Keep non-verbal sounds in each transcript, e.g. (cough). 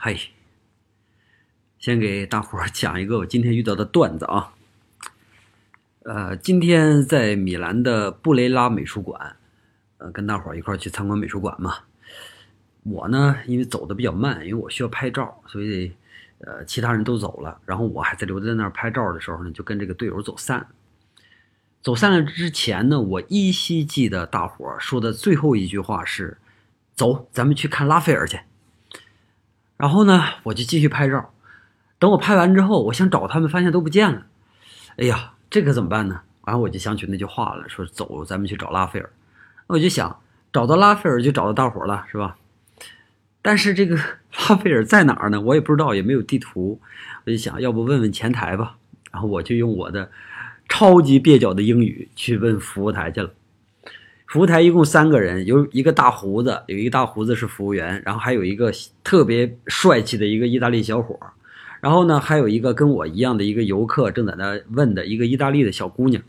嗨，先给大伙儿讲一个我今天遇到的段子啊。呃，今天在米兰的布雷拉美术馆，呃，跟大伙儿一块儿去参观美术馆嘛。我呢，因为走的比较慢，因为我需要拍照，所以呃，其他人都走了，然后我还在留在那儿拍照的时候呢，就跟这个队友走散。走散了之前呢，我依稀记得大伙儿说的最后一句话是：“走，咱们去看拉斐尔去。”然后呢，我就继续拍照。等我拍完之后，我想找他们，发现都不见了。哎呀，这可怎么办呢？然后我就想起那句话了，说：“走，咱们去找拉斐尔。”我就想，找到拉斐尔就找到大伙了，是吧？但是这个 (laughs) 拉斐尔在哪儿呢？我也不知道，也没有地图。我就想要不问问前台吧。然后我就用我的。超级蹩脚的英语去问服务台去了。服务台一共三个人，有一个大胡子，有一个大胡子是服务员，然后还有一个特别帅气的一个意大利小伙然后呢，还有一个跟我一样的一个游客正在那问的一个意大利的小姑娘。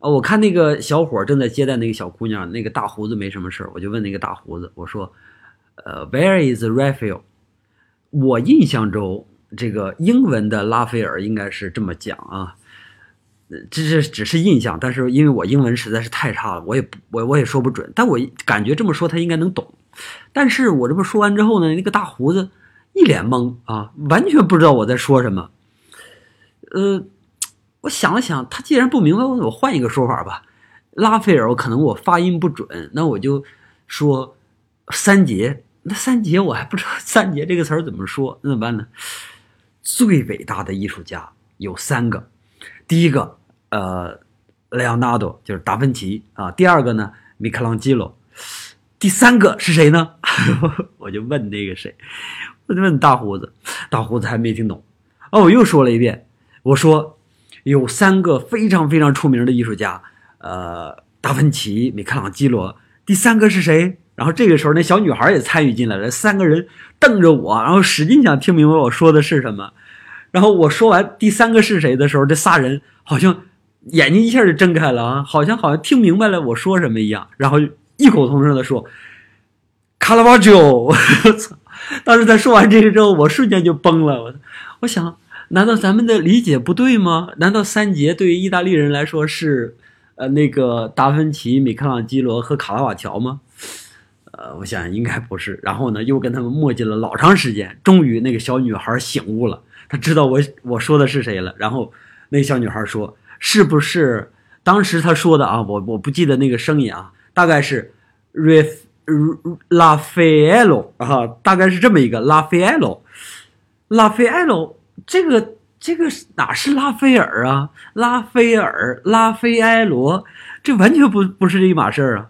哦，我看那个小伙正在接待那个小姑娘，那个大胡子没什么事我就问那个大胡子，我说：“呃，Where is Raphael？” 我印象中这个英文的拉斐尔应该是这么讲啊。这是只是印象，但是因为我英文实在是太差了，我也不我我也说不准。但我感觉这么说他应该能懂。但是我这么说完之后呢，那个大胡子一脸懵啊，完全不知道我在说什么。呃，我想了想，他既然不明白，我换一个说法吧。拉斐尔，可能我发音不准，那我就说三杰。那三杰我还不知道三杰这个词儿怎么说，那怎么办呢？最伟大的艺术家有三个，第一个。呃，莱昂纳多就是达芬奇啊。第二个呢，米开朗基罗。第三个是谁呢？(laughs) 我就问那个谁，我就问大胡子，大胡子还没听懂。哦，我又说了一遍，我说有三个非常非常出名的艺术家，呃，达芬奇、米开朗基罗。第三个是谁？然后这个时候，那小女孩也参与进来了。三个人瞪着我，然后使劲想听明白我说的是什么。然后我说完第三个是谁的时候，这仨人好像。眼睛一下就睁开了啊，好像好像听明白了我说什么一样，然后异口同声的说：“卡拉瓦乔。”我操！当时他说完这个之后，我瞬间就崩了。我我想，难道咱们的理解不对吗？难道三杰对于意大利人来说是呃那个达芬奇、米开朗基罗和卡拉瓦乔吗？呃，我想应该不是。然后呢，又跟他们磨叽了老长时间，终于那个小女孩醒悟了，她知道我我说的是谁了。然后那小女孩说。是不是当时他说的啊？我我不记得那个声音啊，大概是 Raf Rafael 啊，大概是这么一个 Rafael，Rafael 这个这个哪是拉斐尔啊？拉斐尔、拉斐埃罗，这完全不不是这一码事儿啊。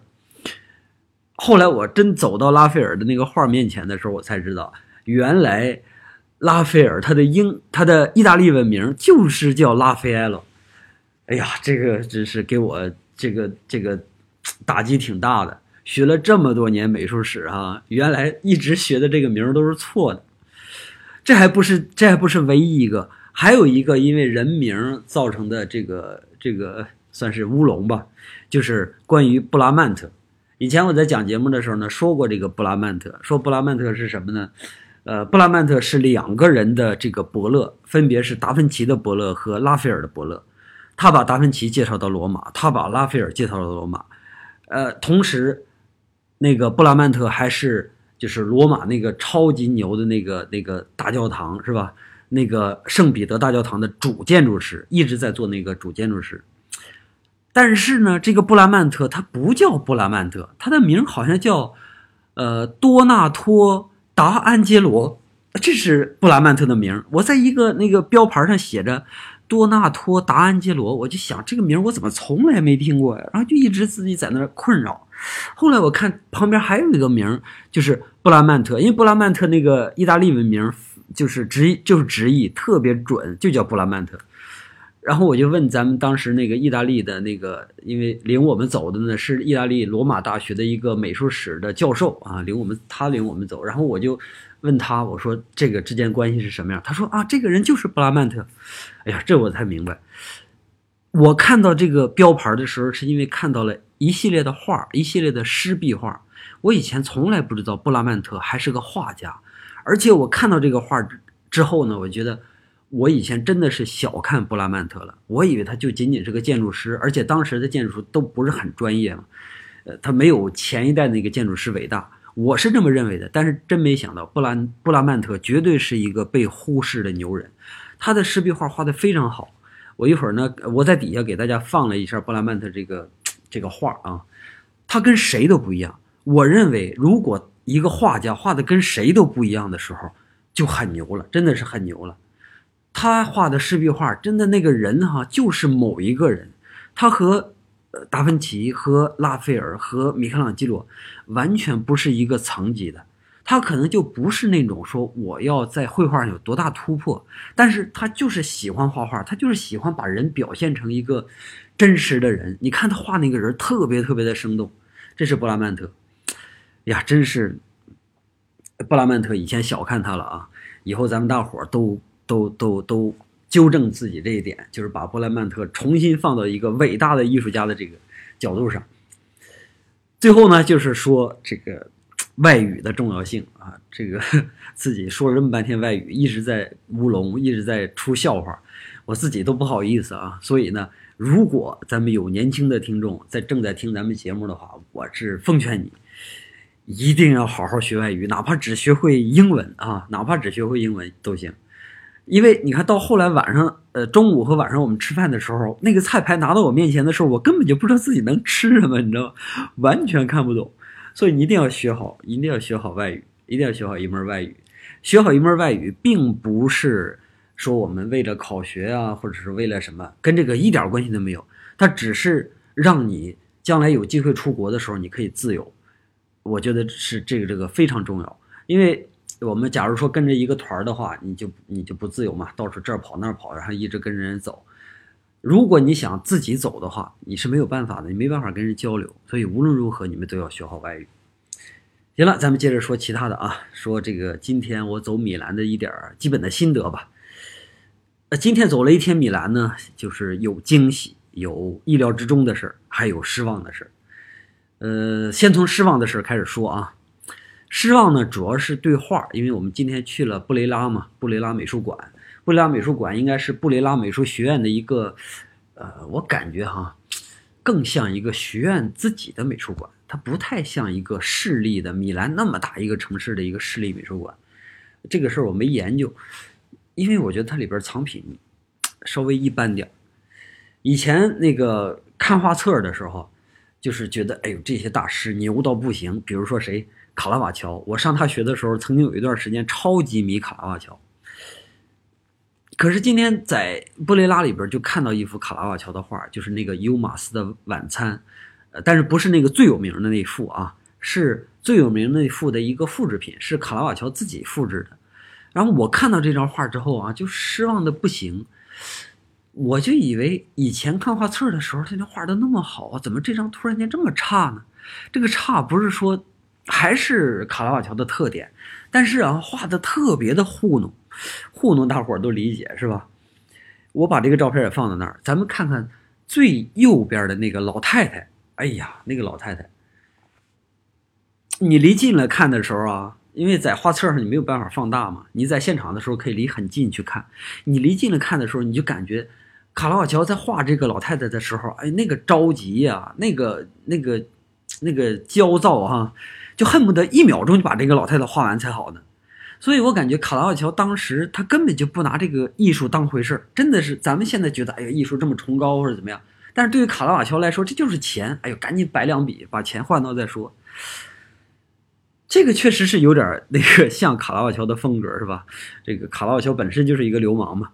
后来我真走到拉斐尔的那个画面前的时候，我才知道，原来拉斐尔他的英他的意大利文名就是叫拉斐埃罗。哎呀，这个真是给我这个这个打击挺大的。学了这么多年美术史啊，原来一直学的这个名都是错的。这还不是这还不是唯一一个，还有一个因为人名造成的这个这个算是乌龙吧，就是关于布拉曼特。以前我在讲节目的时候呢，说过这个布拉曼特，说布拉曼特是什么呢？呃，布拉曼特是两个人的这个伯乐，分别是达芬奇的伯乐和拉斐尔的伯乐。他把达芬奇介绍到罗马，他把拉斐尔介绍到罗马，呃，同时，那个布拉曼特还是就是罗马那个超级牛的那个那个大教堂是吧？那个圣彼得大教堂的主建筑师，一直在做那个主建筑师。但是呢，这个布拉曼特他不叫布拉曼特，他的名好像叫呃多纳托达安杰罗，这是布拉曼特的名。我在一个那个标牌上写着。多纳托·达安杰罗，我就想这个名儿我怎么从来没听过呀？然后就一直自己在那儿困扰。后来我看旁边还有一个名儿，就是布拉曼特，因为布拉曼特那个意大利文名就是直就是直译特别准，就叫布拉曼特。然后我就问咱们当时那个意大利的那个，因为领我们走的呢是意大利罗马大学的一个美术史的教授啊，领我们他领我们走，然后我就。问他，我说这个之间关系是什么样？他说啊，这个人就是布拉曼特。哎呀，这我才明白。我看到这个标牌的时候，是因为看到了一系列的画，一系列的湿壁画。我以前从来不知道布拉曼特还是个画家，而且我看到这个画之后呢，我觉得我以前真的是小看布拉曼特了。我以为他就仅仅是个建筑师，而且当时的建筑都不是很专业嘛，呃，他没有前一代那个建筑师伟大。我是这么认为的，但是真没想到布兰布拉曼特绝对是一个被忽视的牛人，他的湿壁画画的非常好。我一会儿呢，我在底下给大家放了一下布拉曼特这个这个画啊，他跟谁都不一样。我认为，如果一个画家画的跟谁都不一样的时候，就很牛了，真的是很牛了。他画的湿壁画，真的那个人哈，就是某一个人，他和。达芬奇和拉斐尔和米开朗基罗完全不是一个层级的，他可能就不是那种说我要在绘画上有多大突破，但是他就是喜欢画画，他就是喜欢把人表现成一个真实的人。你看他画那个人特别特别的生动，这是布拉曼特，呀，真是布拉曼特以前小看他了啊，以后咱们大伙都都都都。纠正自己这一点，就是把布莱曼特重新放到一个伟大的艺术家的这个角度上。最后呢，就是说这个外语的重要性啊，这个 (laughs) 自己说了这么半天外语，一直在乌龙，一直在出笑话，我自己都不好意思啊。所以呢，如果咱们有年轻的听众在正在听咱们节目的话，我是奉劝你，一定要好好学外语，哪怕只学会英文啊，哪怕只学会英文都行。因为你看到后来晚上，呃，中午和晚上我们吃饭的时候，那个菜牌拿到我面前的时候，我根本就不知道自己能吃什么，你知道吗？完全看不懂。所以你一定要学好，一定要学好外语，一定要学好一门外语。学好一门外语，并不是说我们为了考学啊，或者是为了什么，跟这个一点关系都没有。它只是让你将来有机会出国的时候，你可以自由。我觉得是这个这个非常重要，因为。我们假如说跟着一个团的话，你就你就不自由嘛，到处这儿跑那儿跑，然后一直跟着人走。如果你想自己走的话，你是没有办法的，你没办法跟人交流。所以无论如何，你们都要学好外语。行了，咱们接着说其他的啊，说这个今天我走米兰的一点基本的心得吧。呃，今天走了一天米兰呢，就是有惊喜，有意料之中的事儿，还有失望的事儿。呃，先从失望的事儿开始说啊。失望呢，主要是对画，因为我们今天去了布雷拉嘛，布雷拉美术馆。布雷拉美术馆应该是布雷拉美术学院的一个，呃，我感觉哈，更像一个学院自己的美术馆，它不太像一个市立的米兰那么大一个城市的一个市立美术馆。这个事儿我没研究，因为我觉得它里边藏品稍微一般点以前那个看画册的时候，就是觉得哎呦这些大师牛到不行，比如说谁。卡拉瓦乔，我上大学的时候曾经有一段时间超级迷卡拉瓦乔。可是今天在布雷拉里边就看到一幅卡拉瓦乔的画，就是那个尤马斯的晚餐，呃，但是不是那个最有名的那幅啊，是最有名那幅的一个复制品，是卡拉瓦乔自己复制的。然后我看到这张画之后啊，就失望的不行。我就以为以前看画册的时候，他那画都那么好，怎么这张突然间这么差呢？这个差不是说。还是卡拉瓦乔的特点，但是啊，画的特别的糊弄，糊弄大伙儿都理解是吧？我把这个照片也放在那儿，咱们看看最右边的那个老太太。哎呀，那个老太太，你离近了看的时候啊，因为在画册上你没有办法放大嘛，你在现场的时候可以离很近去看。你离近了看的时候，你就感觉卡拉瓦乔在画这个老太太的时候，哎，那个着急呀，那个那个那个焦躁哈。就恨不得一秒钟就把这个老太太画完才好呢，所以我感觉卡拉瓦乔当时他根本就不拿这个艺术当回事儿，真的是咱们现在觉得哎呀艺术这么崇高或者怎么样，但是对于卡拉瓦乔来说这就是钱，哎呦赶紧摆两笔把钱换到再说。这个确实是有点那个像卡拉瓦乔的风格是吧？这个卡拉瓦乔本身就是一个流氓嘛。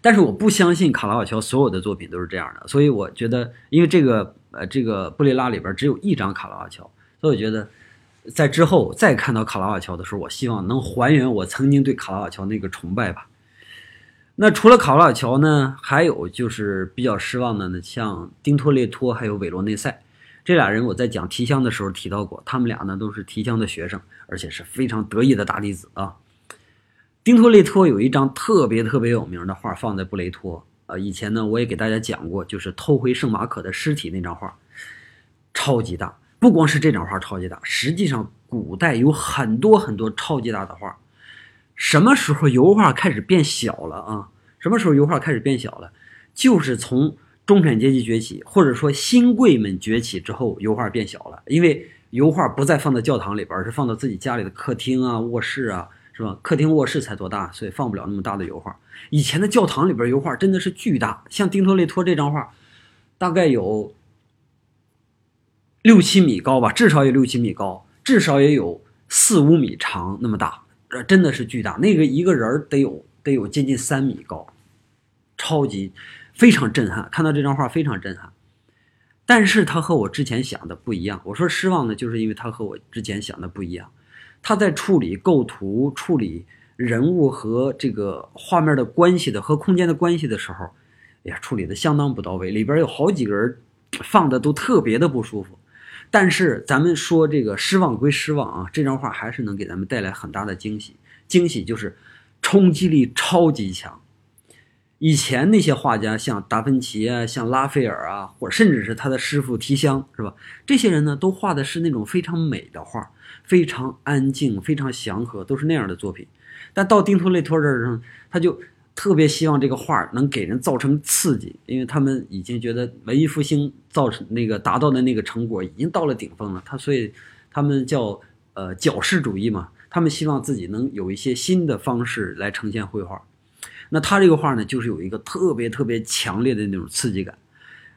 但是我不相信卡拉瓦乔所有的作品都是这样的，所以我觉得因为这个呃这个布雷拉里边只有一张卡拉瓦乔。所以我觉得，在之后再看到卡拉瓦乔的时候，我希望能还原我曾经对卡拉瓦乔那个崇拜吧。那除了卡拉瓦乔呢，还有就是比较失望的呢，像丁托列托还有韦罗内塞这俩人，我在讲提香的时候提到过，他们俩呢都是提香的学生，而且是非常得意的大弟子啊。丁托列托有一张特别特别有名的画放在布雷托啊，以前呢我也给大家讲过，就是偷回圣马可的尸体那张画，超级大。不光是这张画超级大，实际上古代有很多很多超级大的画。什么时候油画开始变小了啊？什么时候油画开始变小了？就是从中产阶级崛起，或者说新贵们崛起之后，油画变小了。因为油画不再放在教堂里边，而是放到自己家里的客厅啊、卧室啊，是吧？客厅、卧室才多大，所以放不了那么大的油画。以前的教堂里边油画真的是巨大，像丁托雷托这张画，大概有六七米高吧，至少有六七米高，至少也有四五米长那么大。真的是巨大，那个一个人得有得有接近三米高，超级非常震撼。看到这张画非常震撼，但是他和我之前想的不一样。我说失望呢，就是因为他和我之前想的不一样。他在处理构图、处理人物和这个画面的关系的和空间的关系的时候，哎呀，处理的相当不到位。里边有好几个人放的都特别的不舒服。但是咱们说这个失望归失望啊，这张画还是能给咱们带来很大的惊喜。惊喜就是冲击力超级强。以前那些画家，像达芬奇啊，像拉斐尔啊，或者甚至是他的师傅提香，是吧？这些人呢，都画的是那种非常美的画，非常安静，非常祥和，都是那样的作品。但到丁托雷托这儿上，他就。特别希望这个画能给人造成刺激，因为他们已经觉得文艺复兴造成那个达到的那个成果已经到了顶峰了。他所以他们叫呃矫饰主义嘛，他们希望自己能有一些新的方式来呈现绘画。那他这个画呢，就是有一个特别特别强烈的那种刺激感。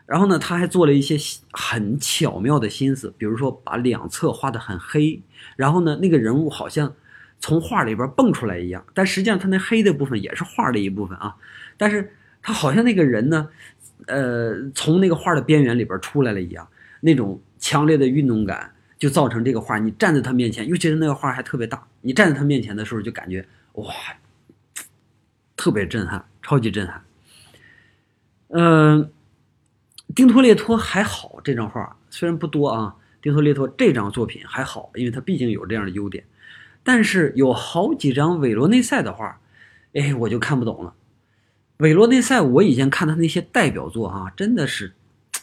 然后呢，他还做了一些很巧妙的心思，比如说把两侧画得很黑，然后呢，那个人物好像。从画里边蹦出来一样，但实际上他那黑的部分也是画的一部分啊。但是他好像那个人呢，呃，从那个画的边缘里边出来了一样，那种强烈的运动感就造成这个画，你站在他面前，尤其是那个画还特别大，你站在他面前的时候就感觉哇，特别震撼，超级震撼。嗯，丁托列托还好，这张画虽然不多啊，丁托列托这张作品还好，因为他毕竟有这样的优点。但是有好几张韦罗内塞的画，哎，我就看不懂了。韦罗内塞，我以前看他那些代表作哈，真的是，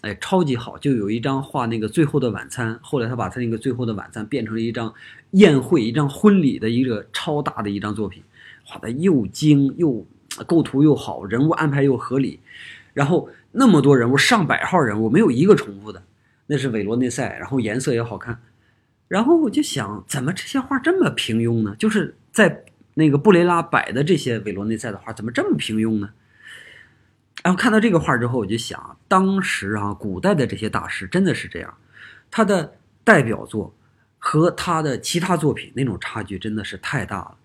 哎，超级好。就有一张画那个《最后的晚餐》，后来他把他那个《最后的晚餐》变成了一张宴会、一张婚礼的一个超大的一张作品，画的又精又构图又好，人物安排又合理，然后那么多人物，上百号人物，没有一个重复的，那是韦罗内塞，然后颜色也好看。然后我就想，怎么这些画这么平庸呢？就是在那个布雷拉摆的这些韦罗内塞的画，怎么这么平庸呢？然后看到这个画之后，我就想，当时啊，古代的这些大师真的是这样，他的代表作和他的其他作品那种差距真的是太大了。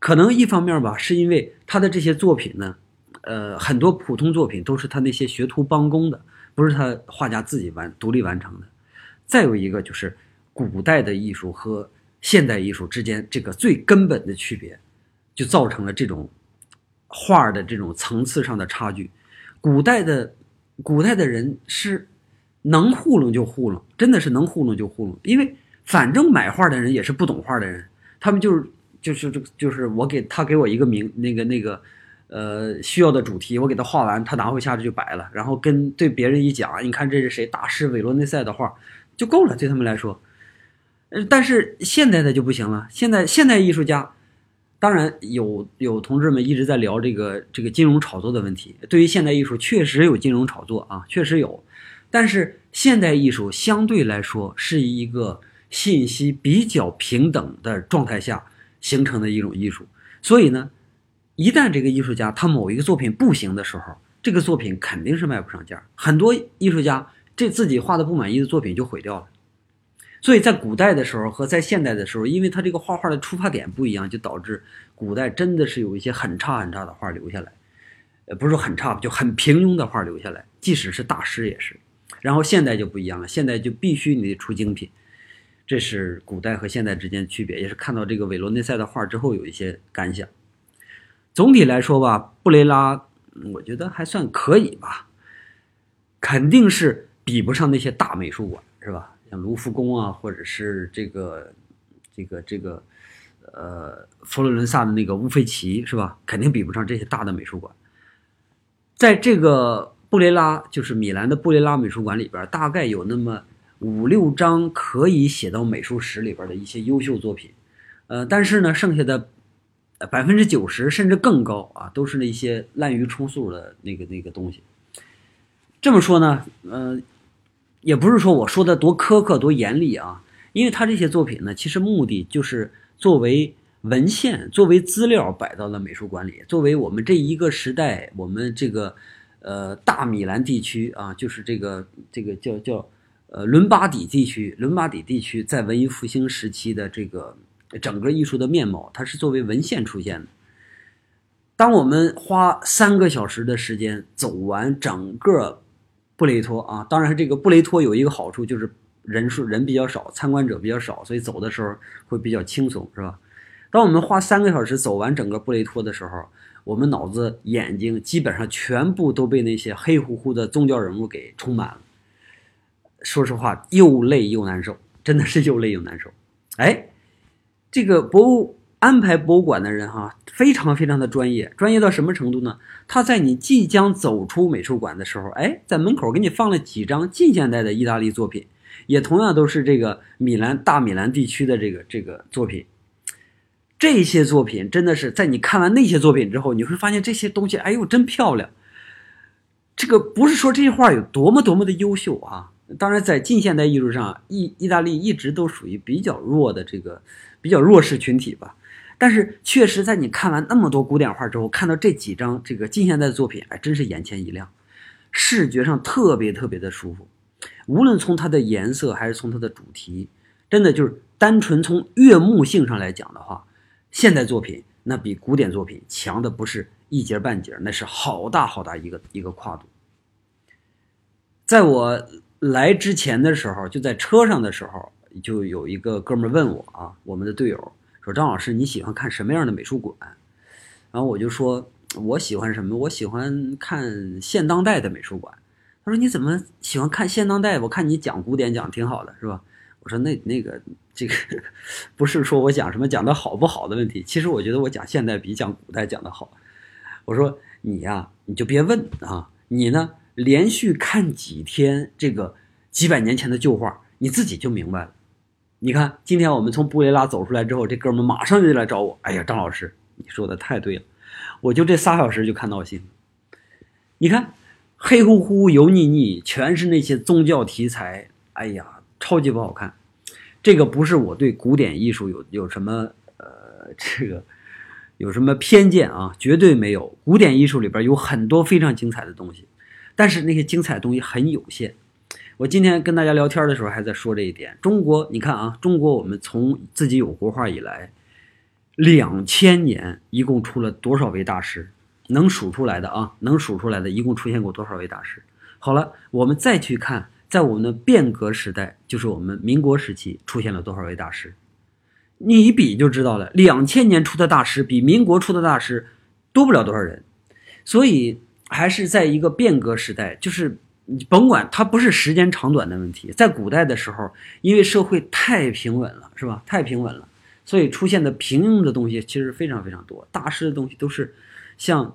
可能一方面吧，是因为他的这些作品呢，呃，很多普通作品都是他那些学徒帮工的，不是他画家自己完独立完成的。再有一个就是。古代的艺术和现代艺术之间这个最根本的区别，就造成了这种画的这种层次上的差距。古代的古代的人是能糊弄就糊弄，真的是能糊弄就糊弄，因为反正买画的人也是不懂画的人，他们就是就是这就是我给他给我一个名那个那个呃需要的主题，我给他画完，他拿回家就摆了，然后跟对别人一讲，你看这是谁大师韦罗内塞的画就够了，对他们来说。呃，但是现代的就不行了。现在现代艺术家，当然有有同志们一直在聊这个这个金融炒作的问题。对于现代艺术，确实有金融炒作啊，确实有。但是现代艺术相对来说是一个信息比较平等的状态下形成的一种艺术。所以呢，一旦这个艺术家他某一个作品不行的时候，这个作品肯定是卖不上价。很多艺术家这自己画的不满意的作品就毁掉了。所以在古代的时候和在现代的时候，因为他这个画画的出发点不一样，就导致古代真的是有一些很差很差的画留下来，呃，不是说很差，就很平庸的画留下来。即使是大师也是。然后现代就不一样了，现代就必须你得出精品，这是古代和现代之间的区别，也是看到这个韦罗内塞的画之后有一些感想。总体来说吧，布雷拉我觉得还算可以吧，肯定是比不上那些大美术馆，是吧？像卢浮宫啊，或者是这个，这个这个，呃，佛罗伦萨的那个乌菲齐是吧？肯定比不上这些大的美术馆。在这个布雷拉，就是米兰的布雷拉美术馆里边，大概有那么五六张可以写到美术史里边的一些优秀作品，呃，但是呢，剩下的百分之九十甚至更高啊，都是那些滥竽充数的那个那个东西。这么说呢，呃，也不是说我说的多苛刻多严厉啊，因为他这些作品呢，其实目的就是作为文献、作为资料摆到了美术馆里，作为我们这一个时代，我们这个呃大米兰地区啊，就是这个这个叫叫呃伦巴底地区，伦巴底地区在文艺复兴时期的这个整个艺术的面貌，它是作为文献出现的。当我们花三个小时的时间走完整个。布雷托啊，当然这个布雷托有一个好处，就是人数人比较少，参观者比较少，所以走的时候会比较轻松，是吧？当我们花三个小时走完整个布雷托的时候，我们脑子、眼睛基本上全部都被那些黑乎乎的宗教人物给充满了。说实话，又累又难受，真的是又累又难受。哎，这个博物。安排博物馆的人哈，非常非常的专业，专业到什么程度呢？他在你即将走出美术馆的时候，哎，在门口给你放了几张近现代的意大利作品，也同样都是这个米兰大米兰地区的这个这个作品。这些作品真的是在你看完那些作品之后，你会发现这些东西，哎呦，真漂亮。这个不是说这些画有多么多么的优秀啊，当然在近现代艺术上，意意大利一直都属于比较弱的这个比较弱势群体吧。但是确实，在你看完那么多古典画之后，看到这几张这个近现代的作品，哎，真是眼前一亮，视觉上特别特别的舒服。无论从它的颜色还是从它的主题，真的就是单纯从悦目性上来讲的话，现代作品那比古典作品强的不是一截半截，那是好大好大一个一个跨度。在我来之前的时候，就在车上的时候，就有一个哥们问我啊，我们的队友。说张老师你喜欢看什么样的美术馆？然后我就说我喜欢什么？我喜欢看现当代的美术馆。他说你怎么喜欢看现当代？我看你讲古典讲挺好的，是吧？我说那那个这个不是说我讲什么讲的好不好的问题。其实我觉得我讲现代比讲古代讲的好。我说你呀，你就别问啊，你呢连续看几天这个几百年前的旧画，你自己就明白了。你看，今天我们从布雷拉走出来之后，这哥们马上就来找我。哎呀，张老师，你说的太对了，我就这仨小时就看到心。你看，黑乎乎、油腻腻，全是那些宗教题材。哎呀，超级不好看。这个不是我对古典艺术有有什么呃这个有什么偏见啊，绝对没有。古典艺术里边有很多非常精彩的东西，但是那些精彩的东西很有限。我今天跟大家聊天的时候还在说这一点。中国，你看啊，中国我们从自己有国画以来，两千年一共出了多少位大师？能数出来的啊，能数出来的，一共出现过多少位大师？好了，我们再去看，在我们的变革时代，就是我们民国时期出现了多少位大师？你一比就知道了，两千年出的大师比民国出的大师多不了多少人。所以还是在一个变革时代，就是。你甭管它不是时间长短的问题，在古代的时候，因为社会太平稳了，是吧？太平稳了，所以出现的平庸的东西其实非常非常多。大师的东西都是像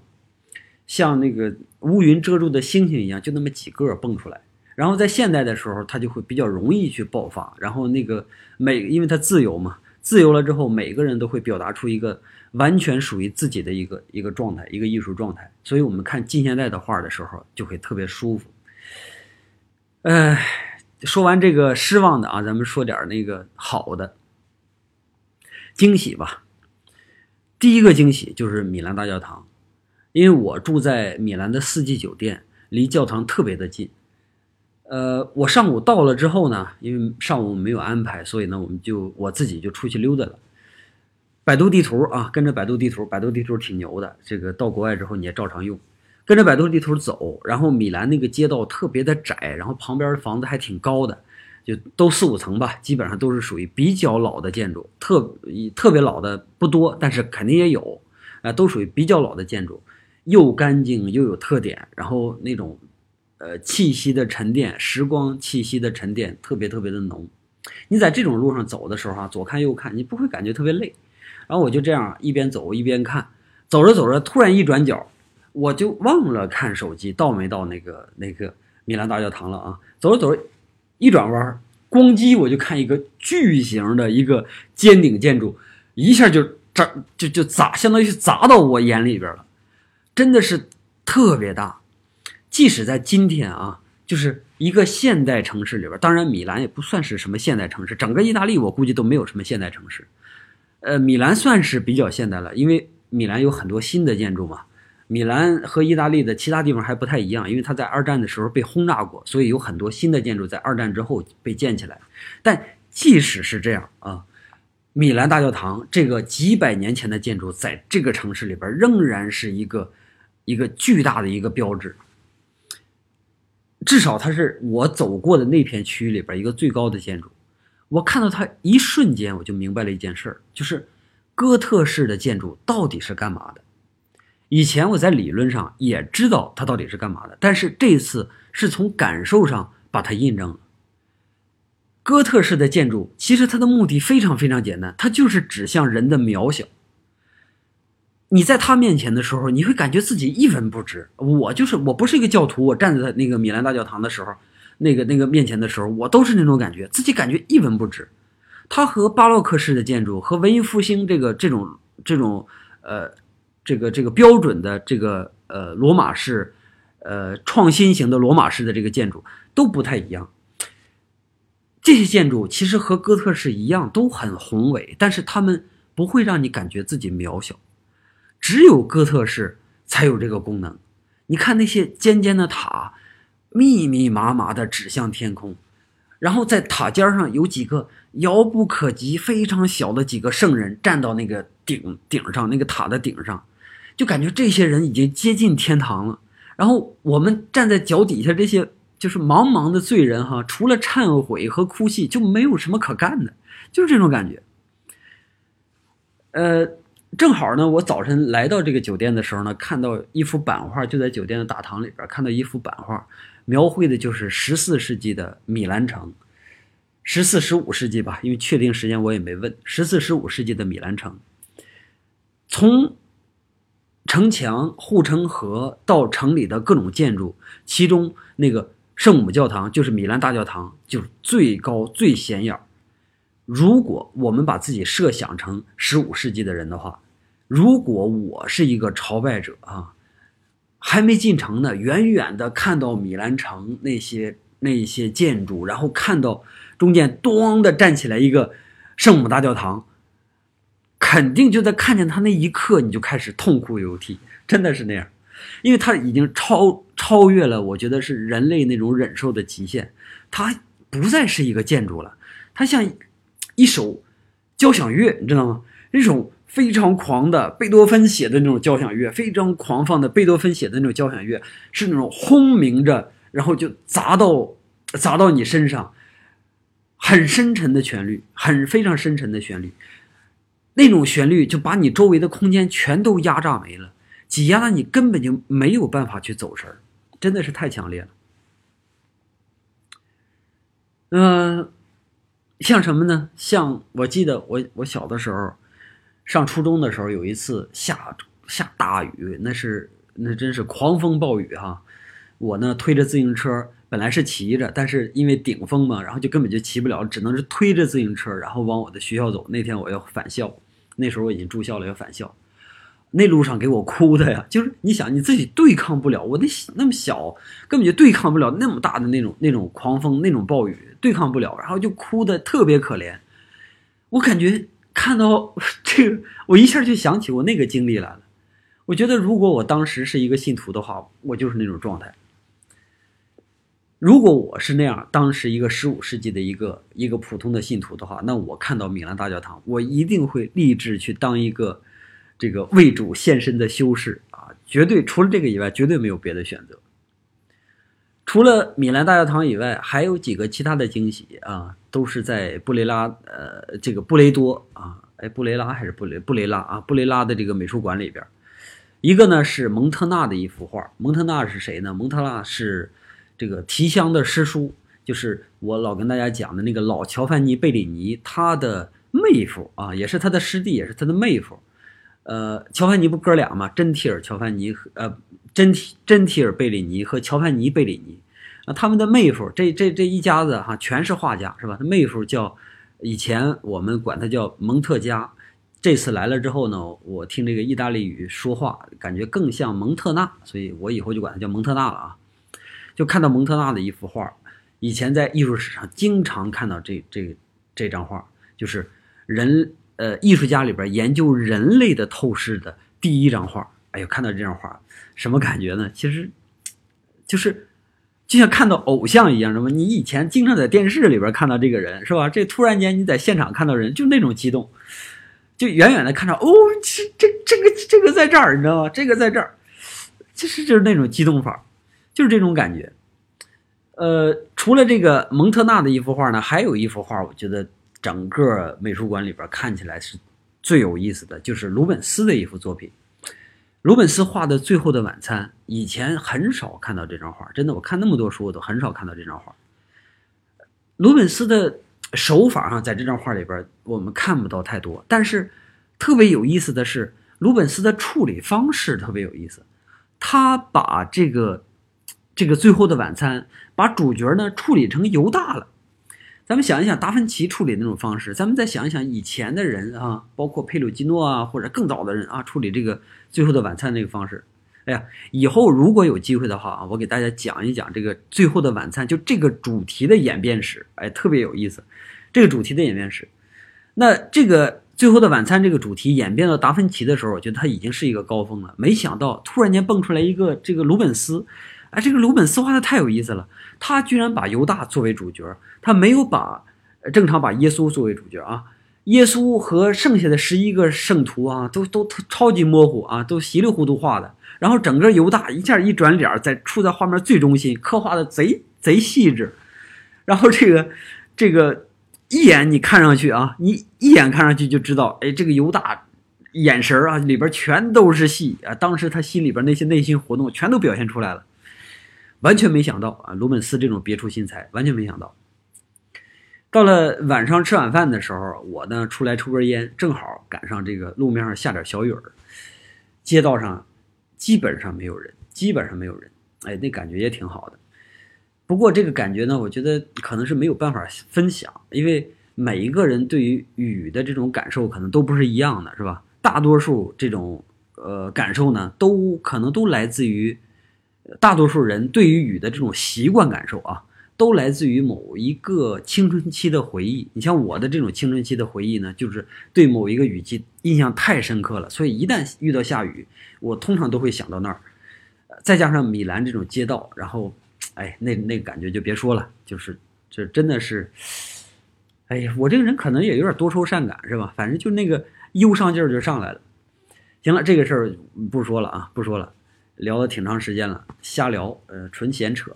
像那个乌云遮住的星星一样，就那么几个蹦出来。然后在现代的时候，它就会比较容易去爆发。然后那个每因为它自由嘛，自由了之后，每个人都会表达出一个完全属于自己的一个一个状态，一个艺术状态。所以我们看近现代的画的时候，就会特别舒服。哎，说完这个失望的啊，咱们说点那个好的惊喜吧。第一个惊喜就是米兰大教堂，因为我住在米兰的四季酒店，离教堂特别的近。呃，我上午到了之后呢，因为上午没有安排，所以呢，我们就我自己就出去溜达了。百度地图啊，跟着百度地图，百度地图挺牛的，这个到国外之后你也照常用。跟着百度地图走，然后米兰那个街道特别的窄，然后旁边的房子还挺高的，就都四五层吧，基本上都是属于比较老的建筑，特特别老的不多，但是肯定也有，啊，都属于比较老的建筑，又干净又有特点，然后那种，呃，气息的沉淀，时光气息的沉淀特别特别的浓。你在这种路上走的时候啊，左看右看，你不会感觉特别累。然后我就这样一边走一边看，走着走着，突然一转角。我就忘了看手机到没到那个那个米兰大教堂了啊！走着走着，一转弯咣叽，我就看一个巨型的一个尖顶建筑，一下就砸就就砸，相当于砸到我眼里边了，真的是特别大。即使在今天啊，就是一个现代城市里边，当然米兰也不算是什么现代城市，整个意大利我估计都没有什么现代城市。呃，米兰算是比较现代了，因为米兰有很多新的建筑嘛。米兰和意大利的其他地方还不太一样，因为它在二战的时候被轰炸过，所以有很多新的建筑在二战之后被建起来。但即使是这样啊，米兰大教堂这个几百年前的建筑，在这个城市里边仍然是一个一个巨大的一个标志。至少它是我走过的那片区域里边一个最高的建筑。我看到它一瞬间，我就明白了一件事儿，就是哥特式的建筑到底是干嘛的。以前我在理论上也知道它到底是干嘛的，但是这次是从感受上把它印证了。哥特式的建筑其实它的目的非常非常简单，它就是指向人的渺小。你在他面前的时候，你会感觉自己一文不值。我就是我不是一个教徒，我站在那个米兰大教堂的时候，那个那个面前的时候，我都是那种感觉，自己感觉一文不值。它和巴洛克式的建筑和文艺复兴这个这种这种呃这个这个标准的这个呃罗马式呃创新型的罗马式的这个建筑都不太一样。这些建筑其实和哥特式一样，都很宏伟，但是他们不会让你感觉自己渺小。只有哥特式才有这个功能。你看那些尖尖的塔，密密麻麻的指向天空，然后在塔尖上有几个遥不可及、非常小的几个圣人站到那个顶顶上，那个塔的顶上，就感觉这些人已经接近天堂了。然后我们站在脚底下，这些就是茫茫的罪人哈，除了忏悔和哭泣，就没有什么可干的，就是这种感觉。呃。正好呢，我早晨来到这个酒店的时候呢，看到一幅版画，就在酒店的大堂里边看到一幅版画，描绘的就是十四世纪的米兰城，十四十五世纪吧，因为确定时间我也没问。十四十五世纪的米兰城，从城墙、护城河到城里的各种建筑，其中那个圣母教堂就是米兰大教堂，就是最高最显眼。如果我们把自己设想成十五世纪的人的话，如果我是一个朝拜者啊，还没进城呢，远远的看到米兰城那些那些建筑，然后看到中间咣的站起来一个圣母大教堂，肯定就在看见他那一刻，你就开始痛哭流涕，真的是那样，因为他已经超超越了，我觉得是人类那种忍受的极限，它不再是一个建筑了，它像一首交响乐，你知道吗？那种。非常狂的贝多芬写的那种交响乐，非常狂放的贝多芬写的那种交响乐，是那种轰鸣着，然后就砸到砸到你身上，很深沉的旋律，很非常深沉的旋律，那种旋律就把你周围的空间全都压榨没了，挤压的你根本就没有办法去走神儿，真的是太强烈了。嗯，像什么呢？像我记得我我小的时候。上初中的时候，有一次下下大雨，那是那真是狂风暴雨哈。我呢推着自行车，本来是骑着，但是因为顶风嘛，然后就根本就骑不了，只能是推着自行车，然后往我的学校走。那天我要返校，那时候我已经住校了，要返校。那路上给我哭的呀，就是你想你自己对抗不了，我那那么小，根本就对抗不了那么大的那种那种狂风那种暴雨，对抗不了，然后就哭的特别可怜。我感觉。看到 (laughs) 这个，我一下就想起我那个经历来了。我觉得，如果我当时是一个信徒的话，我就是那种状态。如果我是那样，当时一个十五世纪的一个一个普通的信徒的话，那我看到米兰大教堂，我一定会立志去当一个这个为主献身的修士啊！绝对除了这个以外，绝对没有别的选择。除了米兰大教堂以外，还有几个其他的惊喜啊，都是在布雷拉，呃，这个布雷多啊，哎，布雷拉还是布雷布雷拉啊，布雷拉的这个美术馆里边，一个呢是蒙特纳的一幅画，蒙特纳是谁呢？蒙特纳是这个提香的师叔，就是我老跟大家讲的那个老乔凡尼贝里尼他的妹夫啊，也是他的师弟，也是他的妹夫，呃，乔凡尼不哥俩吗？真提尔乔凡尼和呃。真提真提尔贝里尼和乔凡尼贝里尼，啊，他们的妹夫，这这这一家子哈，全是画家，是吧？他妹夫叫，以前我们管他叫蒙特加，这次来了之后呢，我听这个意大利语说话，感觉更像蒙特纳，所以我以后就管他叫蒙特纳了啊。就看到蒙特纳的一幅画，以前在艺术史上经常看到这这这张画，就是人呃艺术家里边研究人类的透视的第一张画。哎呦，看到这张画，什么感觉呢？其实，就是。就像看到偶像一样，什么？你以前经常在电视里边看到这个人，是吧？这突然间你在现场看到人，就那种激动，就远远的看着，哦，这这这个这个在这儿，你知道吗？这个在这儿，其实就是那种激动法，就是这种感觉。呃，除了这个蒙特纳的一幅画呢，还有一幅画，我觉得整个美术馆里边看起来是最有意思的，就是鲁本斯的一幅作品。鲁本斯画的《最后的晚餐》，以前很少看到这张画，真的，我看那么多书，我都很少看到这张画。鲁本斯的手法上，在这张画里边我们看不到太多，但是特别有意思的是，鲁本斯的处理方式特别有意思，他把这个这个《最后的晚餐》把主角呢处理成犹大了。咱们想一想达芬奇处理那种方式，咱们再想一想以前的人啊，包括佩鲁基诺啊，或者更早的人啊，处理这个《最后的晚餐》那个方式。哎呀，以后如果有机会的话啊，我给大家讲一讲这个《最后的晚餐》就这个主题的演变史，哎，特别有意思。这个主题的演变史，那这个《最后的晚餐》这个主题演变到达芬奇的时候，我觉得他已经是一个高峰了。没想到突然间蹦出来一个这个鲁本斯。哎，这个鲁本斯画的太有意思了，他居然把犹大作为主角，他没有把正常把耶稣作为主角啊。耶稣和剩下的十一个圣徒啊，都都超级模糊啊，都稀里糊涂画的。然后整个犹大一下一转脸，在处在画面最中心，刻画的贼贼细致。然后这个这个一眼你看上去啊，你一眼看上去就知道，哎，这个犹大眼神啊里边全都是戏啊，当时他心里边那些内心活动全都表现出来了。完全没想到啊，鲁本斯这种别出心裁，完全没想到。到了晚上吃晚饭的时候，我呢出来抽根烟，正好赶上这个路面上下点小雨儿，街道上基本上没有人，基本上没有人，哎，那感觉也挺好的。不过这个感觉呢，我觉得可能是没有办法分享，因为每一个人对于雨的这种感受可能都不是一样的，是吧？大多数这种呃感受呢，都可能都来自于。大多数人对于雨的这种习惯感受啊，都来自于某一个青春期的回忆。你像我的这种青春期的回忆呢，就是对某一个雨季印象太深刻了，所以一旦遇到下雨，我通常都会想到那儿。再加上米兰这种街道，然后，哎，那那感觉就别说了，就是这真的是，哎呀，我这个人可能也有点多愁善感，是吧？反正就那个忧伤劲儿就上来了。行了，这个事儿不说了啊，不说了。聊了挺长时间了，瞎聊，呃，纯闲扯，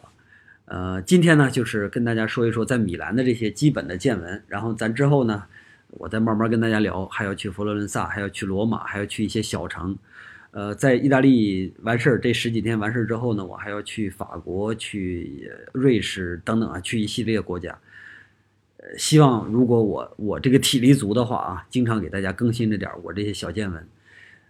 呃，今天呢，就是跟大家说一说在米兰的这些基本的见闻，然后咱之后呢，我再慢慢跟大家聊，还要去佛罗伦萨，还要去罗马，还要去一些小城，呃，在意大利完事儿，这十几天完事儿之后呢，我还要去法国、去瑞士等等啊，去一系列国家，呃，希望如果我我这个体力足的话啊，经常给大家更新着点我这些小见闻。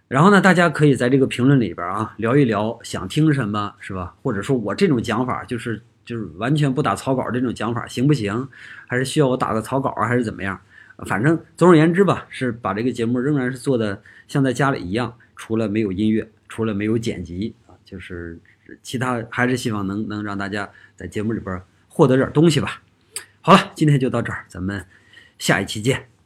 然后呢，大家可以在这个评论里边啊聊一聊，想听什么是吧？或者说我这种讲法就是就是完全不打草稿这种讲法行不行？还是需要我打个草稿啊？还是怎么样？反正总而言之吧，是把这个节目仍然是做的像在家里一样，除了没有音乐，除了没有剪辑啊，就是其他还是希望能能让大家在节目里边获得点东西吧。好了，今天就到这儿，咱们下一期见。